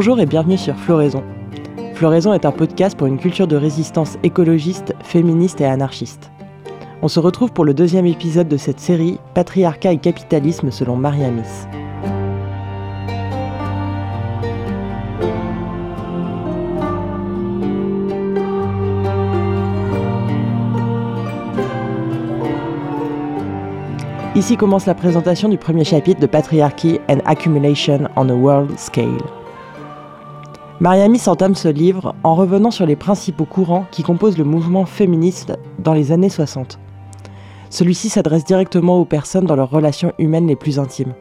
Bonjour et bienvenue sur Floraison. Floraison est un podcast pour une culture de résistance écologiste, féministe et anarchiste. On se retrouve pour le deuxième épisode de cette série Patriarcat et capitalisme selon Mariamis. Ici commence la présentation du premier chapitre de Patriarchy and Accumulation on a World Scale. Mariami s'entame ce livre en revenant sur les principaux courants qui composent le mouvement féministe dans les années 60. Celui-ci s'adresse directement aux personnes dans leurs relations humaines les plus intimes,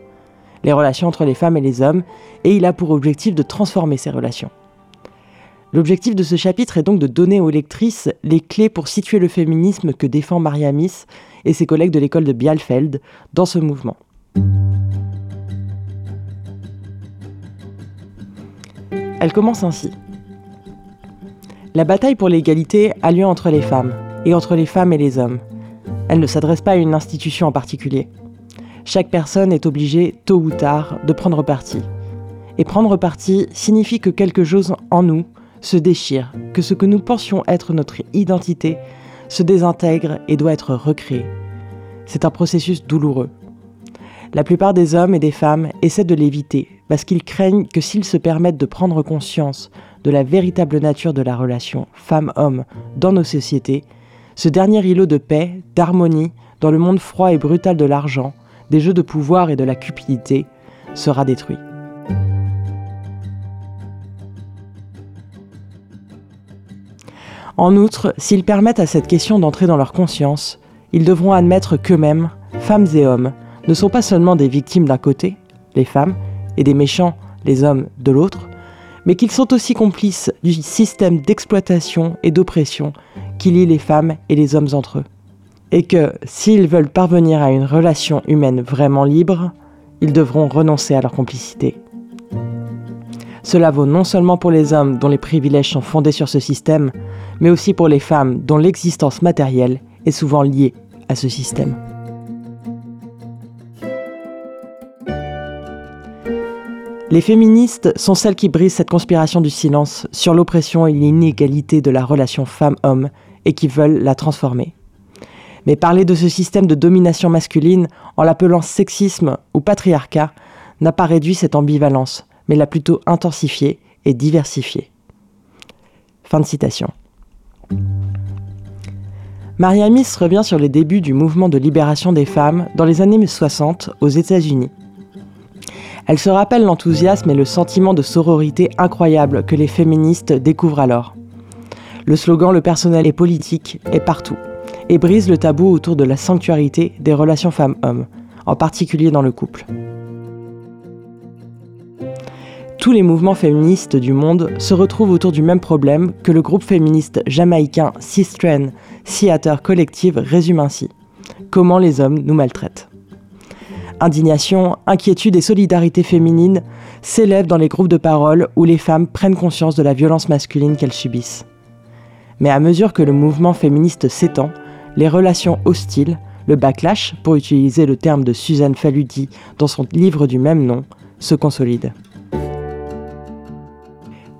les relations entre les femmes et les hommes, et il a pour objectif de transformer ces relations. L'objectif de ce chapitre est donc de donner aux lectrices les clés pour situer le féminisme que défend Mariamis et ses collègues de l'école de Bialfeld dans ce mouvement. Elle commence ainsi. La bataille pour l'égalité a lieu entre les femmes, et entre les femmes et les hommes. Elle ne s'adresse pas à une institution en particulier. Chaque personne est obligée, tôt ou tard, de prendre parti. Et prendre parti signifie que quelque chose en nous se déchire, que ce que nous pensions être notre identité se désintègre et doit être recréé. C'est un processus douloureux. La plupart des hommes et des femmes essaient de l'éviter parce qu'ils craignent que s'ils se permettent de prendre conscience de la véritable nature de la relation femme-homme dans nos sociétés, ce dernier îlot de paix, d'harmonie, dans le monde froid et brutal de l'argent, des jeux de pouvoir et de la cupidité, sera détruit. En outre, s'ils permettent à cette question d'entrer dans leur conscience, ils devront admettre qu'eux-mêmes, femmes et hommes, ne sont pas seulement des victimes d'un côté, les femmes, et des méchants, les hommes, de l'autre, mais qu'ils sont aussi complices du système d'exploitation et d'oppression qui lie les femmes et les hommes entre eux. Et que, s'ils veulent parvenir à une relation humaine vraiment libre, ils devront renoncer à leur complicité. Cela vaut non seulement pour les hommes dont les privilèges sont fondés sur ce système, mais aussi pour les femmes dont l'existence matérielle est souvent liée à ce système. Les féministes sont celles qui brisent cette conspiration du silence sur l'oppression et l'inégalité de la relation femme-homme et qui veulent la transformer. Mais parler de ce système de domination masculine en l'appelant sexisme ou patriarcat n'a pas réduit cette ambivalence, mais l'a plutôt intensifiée et diversifiée. Fin de citation. Maria Miss revient sur les débuts du mouvement de libération des femmes dans les années 60 aux États-Unis. Elle se rappelle l'enthousiasme et le sentiment de sororité incroyable que les féministes découvrent alors. Le slogan Le personnel est politique est partout et brise le tabou autour de la sanctuarité des relations femmes-hommes, en particulier dans le couple. Tous les mouvements féministes du monde se retrouvent autour du même problème que le groupe féministe jamaïcain Sistren Theater Collective résume ainsi. Comment les hommes nous maltraitent. Indignation, inquiétude et solidarité féminine s'élèvent dans les groupes de parole où les femmes prennent conscience de la violence masculine qu'elles subissent. Mais à mesure que le mouvement féministe s'étend, les relations hostiles, le backlash, pour utiliser le terme de Suzanne Faludi dans son livre du même nom, se consolident.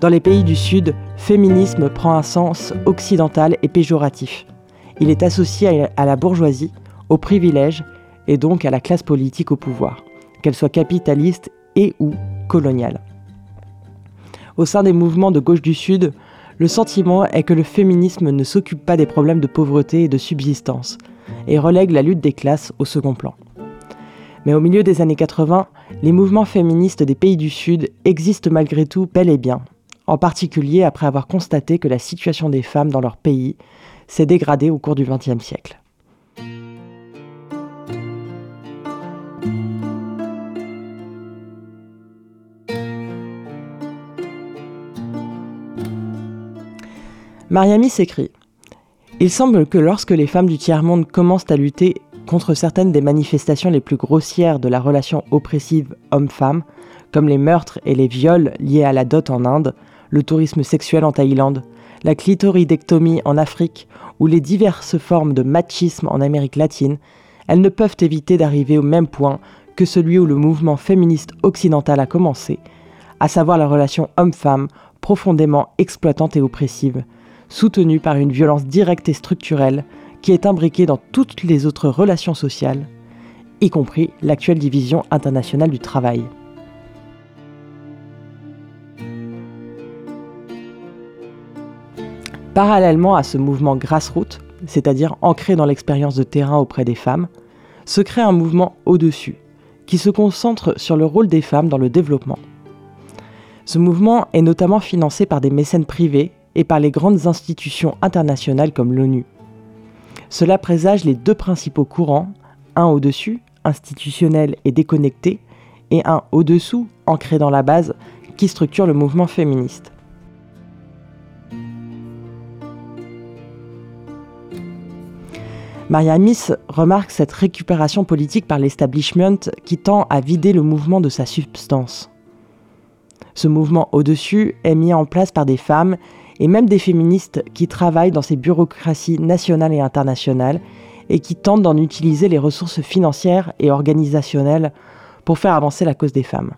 Dans les pays du Sud, féminisme prend un sens occidental et péjoratif. Il est associé à la bourgeoisie, aux privilèges et donc à la classe politique au pouvoir, qu'elle soit capitaliste et ou coloniale. Au sein des mouvements de gauche du Sud, le sentiment est que le féminisme ne s'occupe pas des problèmes de pauvreté et de subsistance, et relègue la lutte des classes au second plan. Mais au milieu des années 80, les mouvements féministes des pays du Sud existent malgré tout bel et bien, en particulier après avoir constaté que la situation des femmes dans leur pays s'est dégradée au cours du XXe siècle. Mariami s'écrit Il semble que lorsque les femmes du tiers-monde commencent à lutter contre certaines des manifestations les plus grossières de la relation oppressive homme-femme, comme les meurtres et les viols liés à la dot en Inde, le tourisme sexuel en Thaïlande, la clitoridectomie en Afrique ou les diverses formes de machisme en Amérique latine, elles ne peuvent éviter d'arriver au même point que celui où le mouvement féministe occidental a commencé, à savoir la relation homme-femme profondément exploitante et oppressive, soutenue par une violence directe et structurelle qui est imbriquée dans toutes les autres relations sociales, y compris l'actuelle division internationale du travail. Parallèlement à ce mouvement grassroots, c'est-à-dire ancré dans l'expérience de terrain auprès des femmes, se crée un mouvement au-dessus, qui se concentre sur le rôle des femmes dans le développement. Ce mouvement est notamment financé par des mécènes privés et par les grandes institutions internationales comme l'ONU. Cela présage les deux principaux courants, un au-dessus, institutionnel et déconnecté, et un au-dessous, ancré dans la base, qui structure le mouvement féministe. Maria Miss remarque cette récupération politique par l'establishment qui tend à vider le mouvement de sa substance. Ce mouvement au-dessus est mis en place par des femmes et même des féministes qui travaillent dans ces bureaucraties nationales et internationales et qui tentent d'en utiliser les ressources financières et organisationnelles pour faire avancer la cause des femmes.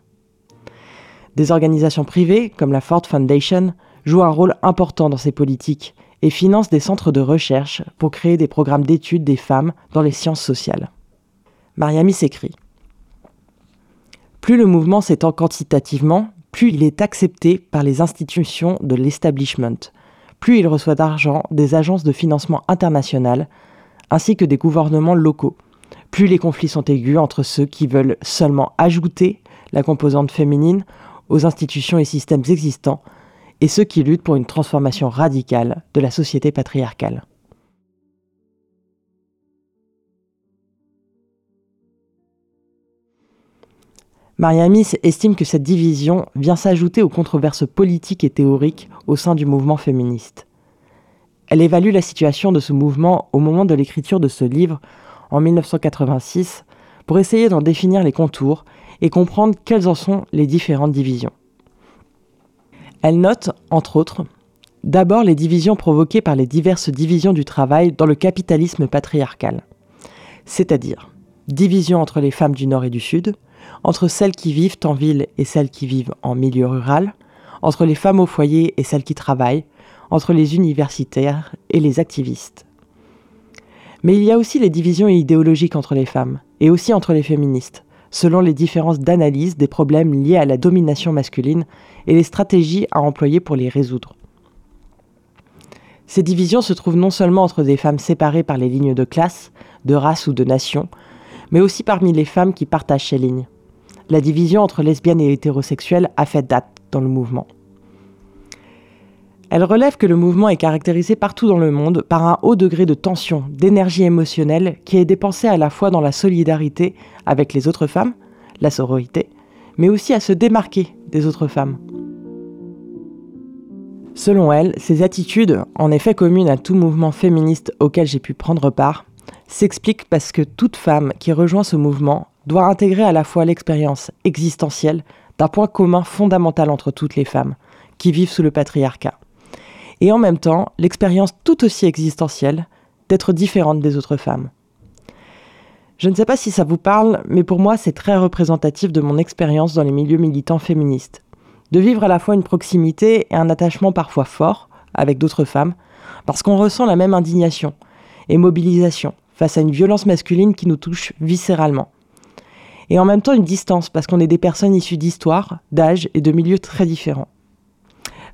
Des organisations privées, comme la Ford Foundation, jouent un rôle important dans ces politiques et finance des centres de recherche pour créer des programmes d'études des femmes dans les sciences sociales. Mariami s'écrit Plus le mouvement s'étend quantitativement, plus il est accepté par les institutions de l'establishment, plus il reçoit d'argent des agences de financement internationales ainsi que des gouvernements locaux, plus les conflits sont aigus entre ceux qui veulent seulement ajouter la composante féminine aux institutions et systèmes existants et ceux qui luttent pour une transformation radicale de la société patriarcale. Mariamis estime que cette division vient s'ajouter aux controverses politiques et théoriques au sein du mouvement féministe. Elle évalue la situation de ce mouvement au moment de l'écriture de ce livre en 1986 pour essayer d'en définir les contours et comprendre quelles en sont les différentes divisions. Elle note, entre autres, d'abord les divisions provoquées par les diverses divisions du travail dans le capitalisme patriarcal, c'est-à-dire division entre les femmes du Nord et du Sud, entre celles qui vivent en ville et celles qui vivent en milieu rural, entre les femmes au foyer et celles qui travaillent, entre les universitaires et les activistes. Mais il y a aussi les divisions idéologiques entre les femmes, et aussi entre les féministes, selon les différences d'analyse des problèmes liés à la domination masculine et les stratégies à employer pour les résoudre. Ces divisions se trouvent non seulement entre des femmes séparées par les lignes de classe, de race ou de nation, mais aussi parmi les femmes qui partagent ces lignes. La division entre lesbiennes et hétérosexuelles a fait date dans le mouvement. Elle relève que le mouvement est caractérisé partout dans le monde par un haut degré de tension, d'énergie émotionnelle qui est dépensé à la fois dans la solidarité avec les autres femmes, la sororité, mais aussi à se démarquer des autres femmes. Selon elle, ces attitudes, en effet communes à tout mouvement féministe auquel j'ai pu prendre part, s'expliquent parce que toute femme qui rejoint ce mouvement doit intégrer à la fois l'expérience existentielle d'un point commun fondamental entre toutes les femmes qui vivent sous le patriarcat et en même temps l'expérience tout aussi existentielle d'être différente des autres femmes. Je ne sais pas si ça vous parle, mais pour moi c'est très représentatif de mon expérience dans les milieux militants féministes. De vivre à la fois une proximité et un attachement parfois fort avec d'autres femmes, parce qu'on ressent la même indignation et mobilisation face à une violence masculine qui nous touche viscéralement. Et en même temps une distance, parce qu'on est des personnes issues d'histoires, d'âges et de milieux très différents.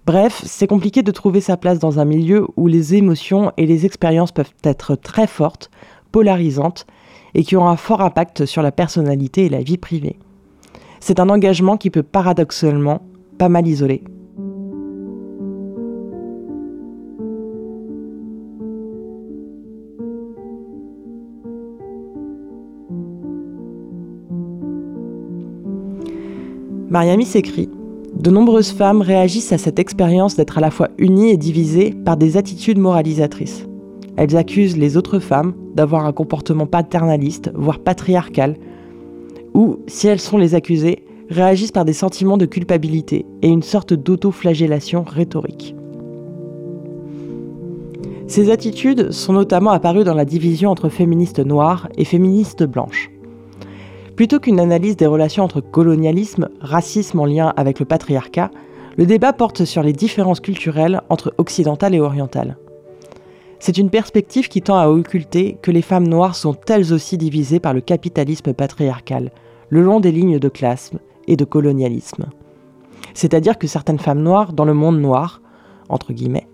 Bref, c'est compliqué de trouver sa place dans un milieu où les émotions et les expériences peuvent être très fortes, polarisantes, et qui ont un fort impact sur la personnalité et la vie privée. C'est un engagement qui peut paradoxalement pas mal isoler. Mariami s'écrit de nombreuses femmes réagissent à cette expérience d'être à la fois unies et divisées par des attitudes moralisatrices. Elles accusent les autres femmes d'avoir un comportement paternaliste, voire patriarcal, ou, si elles sont les accusées, réagissent par des sentiments de culpabilité et une sorte d'auto-flagellation rhétorique. Ces attitudes sont notamment apparues dans la division entre féministes noires et féministes blanches. Plutôt qu'une analyse des relations entre colonialisme, racisme en lien avec le patriarcat, le débat porte sur les différences culturelles entre occidentales et orientales. C'est une perspective qui tend à occulter que les femmes noires sont elles aussi divisées par le capitalisme patriarcal, le long des lignes de classe et de colonialisme. C'est-à-dire que certaines femmes noires dans le monde noir, entre guillemets,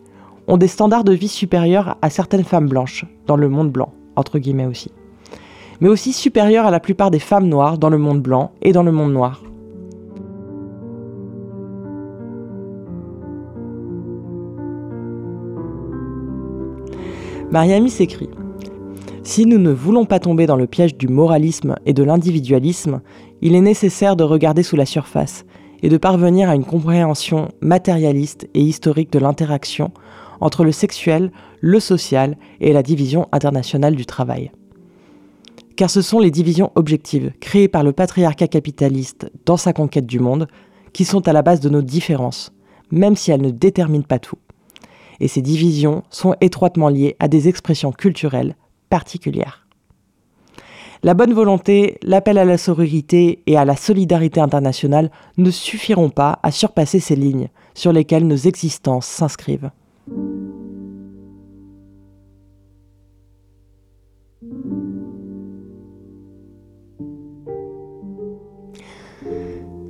ont des standards de vie supérieurs à certaines femmes blanches dans le monde blanc, entre guillemets aussi. Mais aussi supérieurs à la plupart des femmes noires dans le monde blanc et dans le monde noir. Mariami s'écrit Si nous ne voulons pas tomber dans le piège du moralisme et de l'individualisme, il est nécessaire de regarder sous la surface et de parvenir à une compréhension matérialiste et historique de l'interaction entre le sexuel, le social et la division internationale du travail. Car ce sont les divisions objectives créées par le patriarcat capitaliste dans sa conquête du monde qui sont à la base de nos différences, même si elles ne déterminent pas tout et ces divisions sont étroitement liées à des expressions culturelles particulières. La bonne volonté, l'appel à la sororité et à la solidarité internationale ne suffiront pas à surpasser ces lignes sur lesquelles nos existences s'inscrivent.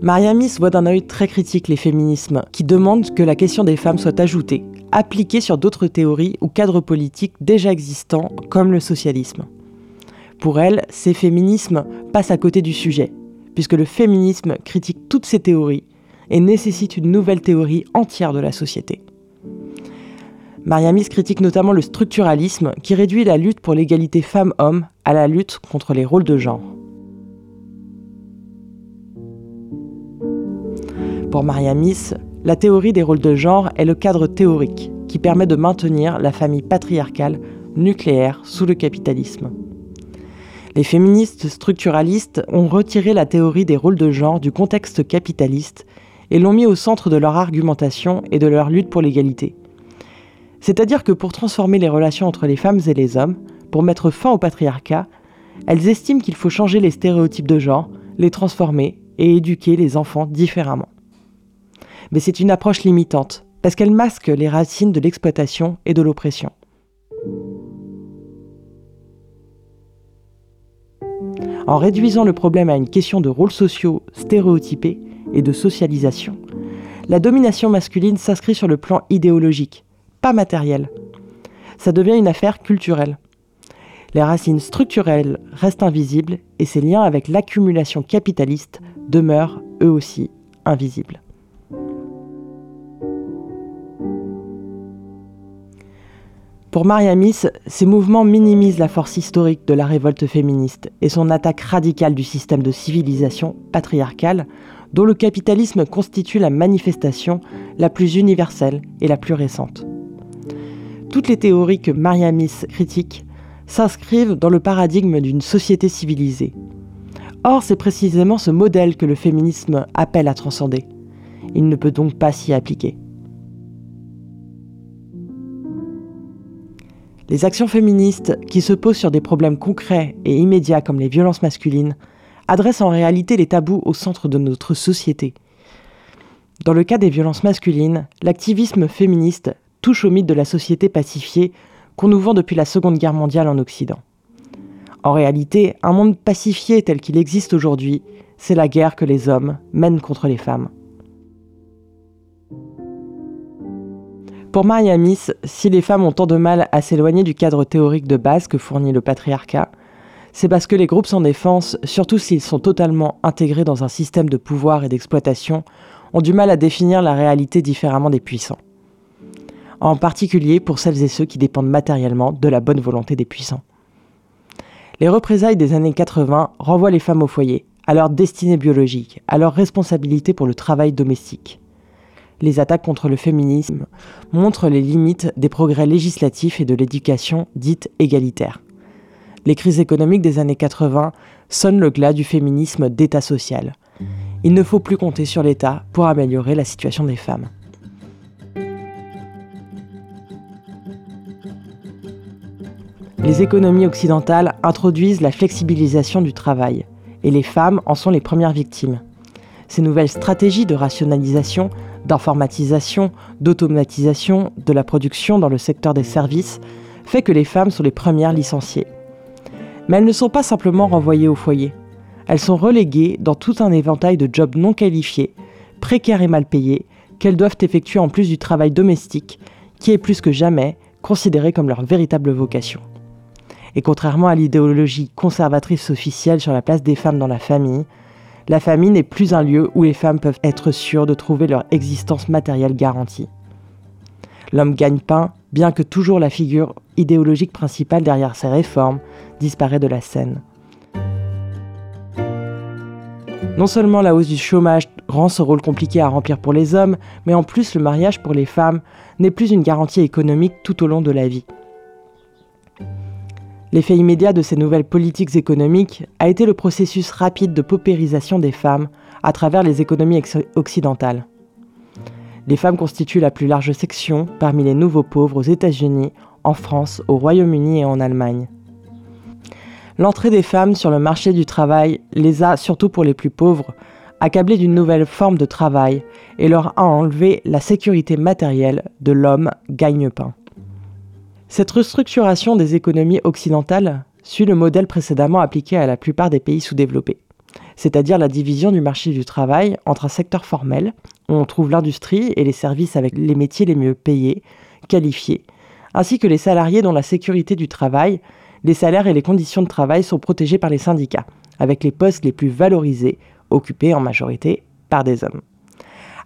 Mariamis voit d'un œil très critique les féminismes qui demandent que la question des femmes soit ajoutée appliquée sur d'autres théories ou cadres politiques déjà existants, comme le socialisme. Pour elle, ces féminismes passent à côté du sujet, puisque le féminisme critique toutes ces théories et nécessite une nouvelle théorie entière de la société. Mariamis critique notamment le structuralisme qui réduit la lutte pour l'égalité femmes-hommes à la lutte contre les rôles de genre. Pour Mariamis, la théorie des rôles de genre est le cadre théorique qui permet de maintenir la famille patriarcale nucléaire sous le capitalisme. Les féministes structuralistes ont retiré la théorie des rôles de genre du contexte capitaliste et l'ont mis au centre de leur argumentation et de leur lutte pour l'égalité. C'est-à-dire que pour transformer les relations entre les femmes et les hommes, pour mettre fin au patriarcat, elles estiment qu'il faut changer les stéréotypes de genre, les transformer et éduquer les enfants différemment mais c'est une approche limitante, parce qu'elle masque les racines de l'exploitation et de l'oppression. En réduisant le problème à une question de rôles sociaux stéréotypés et de socialisation, la domination masculine s'inscrit sur le plan idéologique, pas matériel. Ça devient une affaire culturelle. Les racines structurelles restent invisibles et ses liens avec l'accumulation capitaliste demeurent eux aussi invisibles. Pour Mariamis, ces mouvements minimisent la force historique de la révolte féministe et son attaque radicale du système de civilisation patriarcale dont le capitalisme constitue la manifestation la plus universelle et la plus récente. Toutes les théories que Mariamis critique s'inscrivent dans le paradigme d'une société civilisée. Or, c'est précisément ce modèle que le féminisme appelle à transcender. Il ne peut donc pas s'y appliquer. Les actions féministes, qui se posent sur des problèmes concrets et immédiats comme les violences masculines, adressent en réalité les tabous au centre de notre société. Dans le cas des violences masculines, l'activisme féministe touche au mythe de la société pacifiée qu'on nous vend depuis la Seconde Guerre mondiale en Occident. En réalité, un monde pacifié tel qu'il existe aujourd'hui, c'est la guerre que les hommes mènent contre les femmes. Pour Mariamis, si les femmes ont tant de mal à s'éloigner du cadre théorique de base que fournit le patriarcat, c'est parce que les groupes sans défense, surtout s'ils sont totalement intégrés dans un système de pouvoir et d'exploitation, ont du mal à définir la réalité différemment des puissants. En particulier pour celles et ceux qui dépendent matériellement de la bonne volonté des puissants. Les représailles des années 80 renvoient les femmes au foyer, à leur destinée biologique, à leur responsabilité pour le travail domestique les attaques contre le féminisme montrent les limites des progrès législatifs et de l'éducation dite égalitaire. Les crises économiques des années 80 sonnent le glas du féminisme d'État social. Il ne faut plus compter sur l'État pour améliorer la situation des femmes. Les économies occidentales introduisent la flexibilisation du travail et les femmes en sont les premières victimes. Ces nouvelles stratégies de rationalisation, d'informatisation, d'automatisation de la production dans le secteur des services fait que les femmes sont les premières licenciées. Mais elles ne sont pas simplement renvoyées au foyer. Elles sont reléguées dans tout un éventail de jobs non qualifiés, précaires et mal payés, qu'elles doivent effectuer en plus du travail domestique, qui est plus que jamais considéré comme leur véritable vocation. Et contrairement à l'idéologie conservatrice officielle sur la place des femmes dans la famille, la famille n'est plus un lieu où les femmes peuvent être sûres de trouver leur existence matérielle garantie. L'homme gagne-pain, bien que toujours la figure idéologique principale derrière ces réformes disparaît de la scène. Non seulement la hausse du chômage rend ce rôle compliqué à remplir pour les hommes, mais en plus le mariage pour les femmes n'est plus une garantie économique tout au long de la vie. L'effet immédiat de ces nouvelles politiques économiques a été le processus rapide de paupérisation des femmes à travers les économies occidentales. Les femmes constituent la plus large section parmi les nouveaux pauvres aux États-Unis, en France, au Royaume-Uni et en Allemagne. L'entrée des femmes sur le marché du travail les a, surtout pour les plus pauvres, accablées d'une nouvelle forme de travail et leur a enlevé la sécurité matérielle de l'homme gagne-pain. Cette restructuration des économies occidentales suit le modèle précédemment appliqué à la plupart des pays sous-développés, c'est-à-dire la division du marché du travail entre un secteur formel, où on trouve l'industrie et les services avec les métiers les mieux payés, qualifiés, ainsi que les salariés dont la sécurité du travail, les salaires et les conditions de travail sont protégés par les syndicats, avec les postes les plus valorisés, occupés en majorité par des hommes.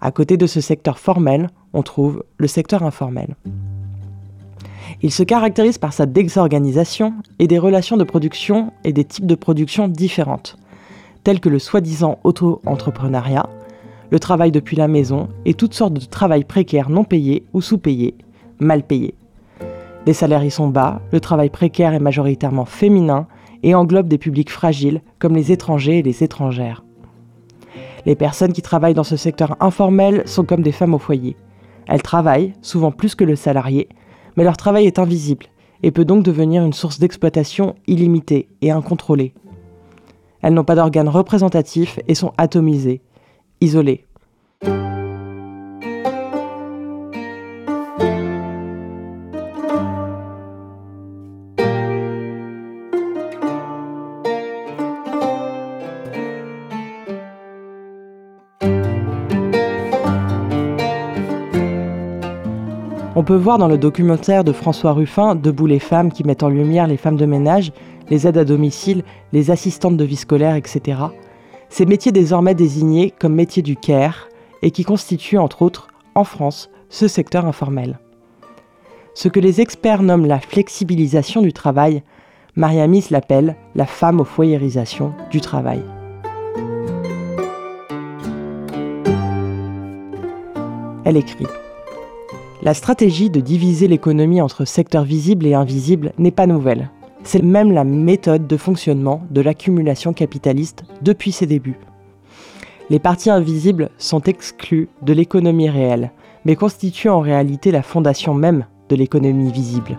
À côté de ce secteur formel, on trouve le secteur informel. Il se caractérise par sa désorganisation et des relations de production et des types de production différentes, tels que le soi-disant auto-entrepreneuriat, le travail depuis la maison et toutes sortes de travail précaires non payés ou sous-payés, mal payés. Les salaires y sont bas, le travail précaire est majoritairement féminin et englobe des publics fragiles comme les étrangers et les étrangères. Les personnes qui travaillent dans ce secteur informel sont comme des femmes au foyer. Elles travaillent, souvent plus que le salarié, mais leur travail est invisible et peut donc devenir une source d'exploitation illimitée et incontrôlée. Elles n'ont pas d'organes représentatifs et sont atomisées, isolées. Peut voir dans le documentaire de François Ruffin, Debout les femmes, qui mettent en lumière les femmes de ménage, les aides à domicile, les assistantes de vie scolaire, etc. Ces métiers désormais désignés comme métiers du care et qui constituent entre autres, en France, ce secteur informel. Ce que les experts nomment la flexibilisation du travail, Mariamis l'appelle la femme aux foyerisation du travail. Elle écrit la stratégie de diviser l'économie entre secteurs visibles et invisibles n'est pas nouvelle. C'est même la méthode de fonctionnement de l'accumulation capitaliste depuis ses débuts. Les parties invisibles sont exclues de l'économie réelle, mais constituent en réalité la fondation même de l'économie visible.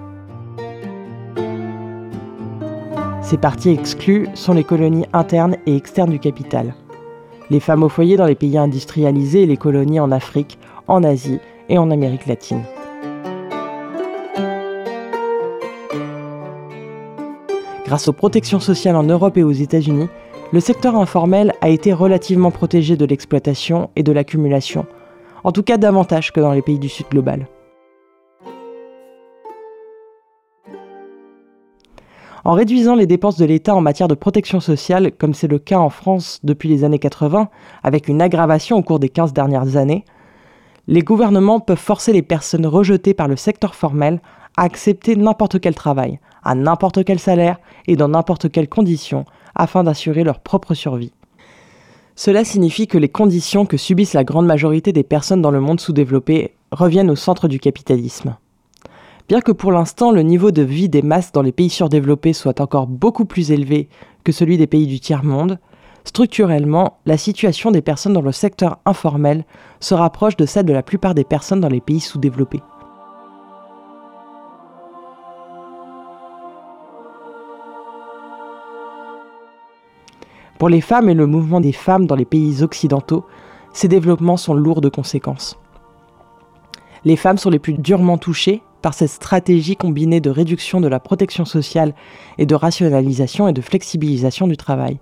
Ces parties exclues sont les colonies internes et externes du capital. Les femmes au foyer dans les pays industrialisés et les colonies en Afrique, en Asie et en Amérique latine. Grâce aux protections sociales en Europe et aux États-Unis, le secteur informel a été relativement protégé de l'exploitation et de l'accumulation, en tout cas davantage que dans les pays du Sud global. En réduisant les dépenses de l'État en matière de protection sociale, comme c'est le cas en France depuis les années 80, avec une aggravation au cours des 15 dernières années, les gouvernements peuvent forcer les personnes rejetées par le secteur formel à accepter n'importe quel travail, à n'importe quel salaire et dans n'importe quelles conditions afin d'assurer leur propre survie. Cela signifie que les conditions que subissent la grande majorité des personnes dans le monde sous-développé reviennent au centre du capitalisme. Bien que pour l'instant le niveau de vie des masses dans les pays surdéveloppés soit encore beaucoup plus élevé que celui des pays du tiers-monde, Structurellement, la situation des personnes dans le secteur informel se rapproche de celle de la plupart des personnes dans les pays sous-développés. Pour les femmes et le mouvement des femmes dans les pays occidentaux, ces développements sont lourds de conséquences. Les femmes sont les plus durement touchées par cette stratégie combinée de réduction de la protection sociale et de rationalisation et de flexibilisation du travail.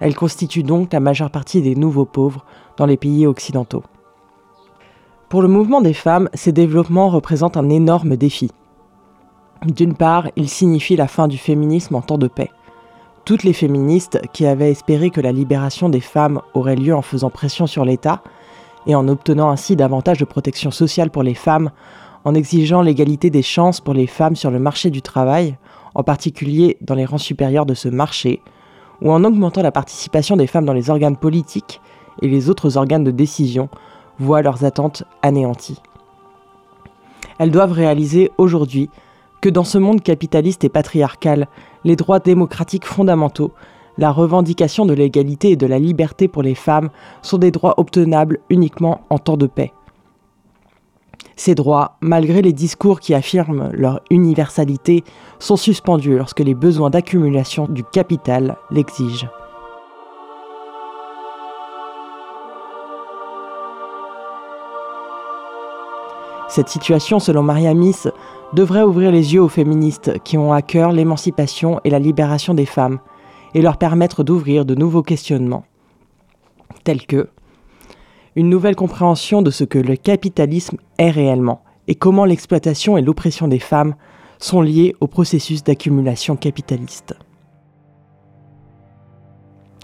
Elles constituent donc la majeure partie des nouveaux pauvres dans les pays occidentaux. Pour le mouvement des femmes, ces développements représentent un énorme défi. D'une part, ils signifient la fin du féminisme en temps de paix. Toutes les féministes qui avaient espéré que la libération des femmes aurait lieu en faisant pression sur l'État et en obtenant ainsi davantage de protection sociale pour les femmes en exigeant l'égalité des chances pour les femmes sur le marché du travail, en particulier dans les rangs supérieurs de ce marché, ou en augmentant la participation des femmes dans les organes politiques et les autres organes de décision, voient leurs attentes anéanties. Elles doivent réaliser aujourd'hui que dans ce monde capitaliste et patriarcal, les droits démocratiques fondamentaux, la revendication de l'égalité et de la liberté pour les femmes sont des droits obtenables uniquement en temps de paix. Ces droits, malgré les discours qui affirment leur universalité, sont suspendus lorsque les besoins d'accumulation du capital l'exigent. Cette situation, selon Maria Miss, devrait ouvrir les yeux aux féministes qui ont à cœur l'émancipation et la libération des femmes, et leur permettre d'ouvrir de nouveaux questionnements, tels que une nouvelle compréhension de ce que le capitalisme est réellement et comment l'exploitation et l'oppression des femmes sont liées au processus d'accumulation capitaliste.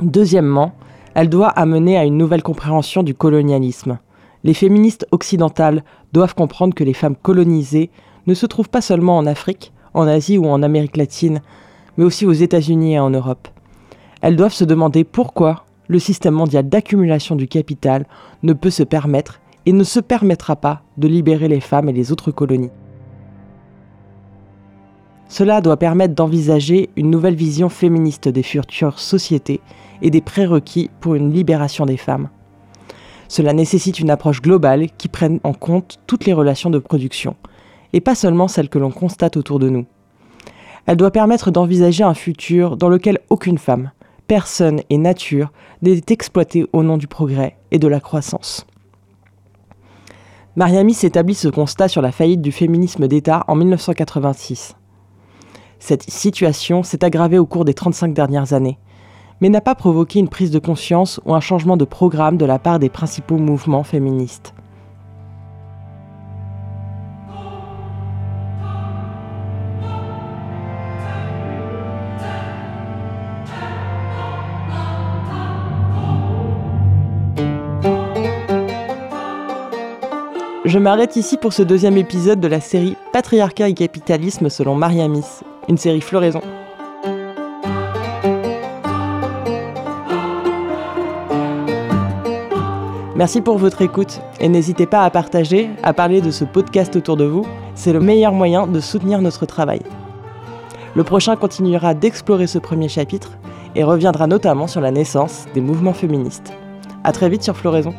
Deuxièmement, elle doit amener à une nouvelle compréhension du colonialisme. Les féministes occidentales doivent comprendre que les femmes colonisées ne se trouvent pas seulement en Afrique, en Asie ou en Amérique latine, mais aussi aux États-Unis et en Europe. Elles doivent se demander pourquoi le système mondial d'accumulation du capital ne peut se permettre et ne se permettra pas de libérer les femmes et les autres colonies. Cela doit permettre d'envisager une nouvelle vision féministe des futures sociétés et des prérequis pour une libération des femmes. Cela nécessite une approche globale qui prenne en compte toutes les relations de production, et pas seulement celles que l'on constate autour de nous. Elle doit permettre d'envisager un futur dans lequel aucune femme, personne et nature n'est exploitée au nom du progrès et de la croissance. Mariami s'établit ce constat sur la faillite du féminisme d'État en 1986. Cette situation s'est aggravée au cours des 35 dernières années, mais n'a pas provoqué une prise de conscience ou un changement de programme de la part des principaux mouvements féministes. Je m'arrête ici pour ce deuxième épisode de la série Patriarcat et capitalisme selon Mariamis, une série floraison. Merci pour votre écoute et n'hésitez pas à partager, à parler de ce podcast autour de vous. C'est le meilleur moyen de soutenir notre travail. Le prochain continuera d'explorer ce premier chapitre et reviendra notamment sur la naissance des mouvements féministes. A très vite sur Floraison.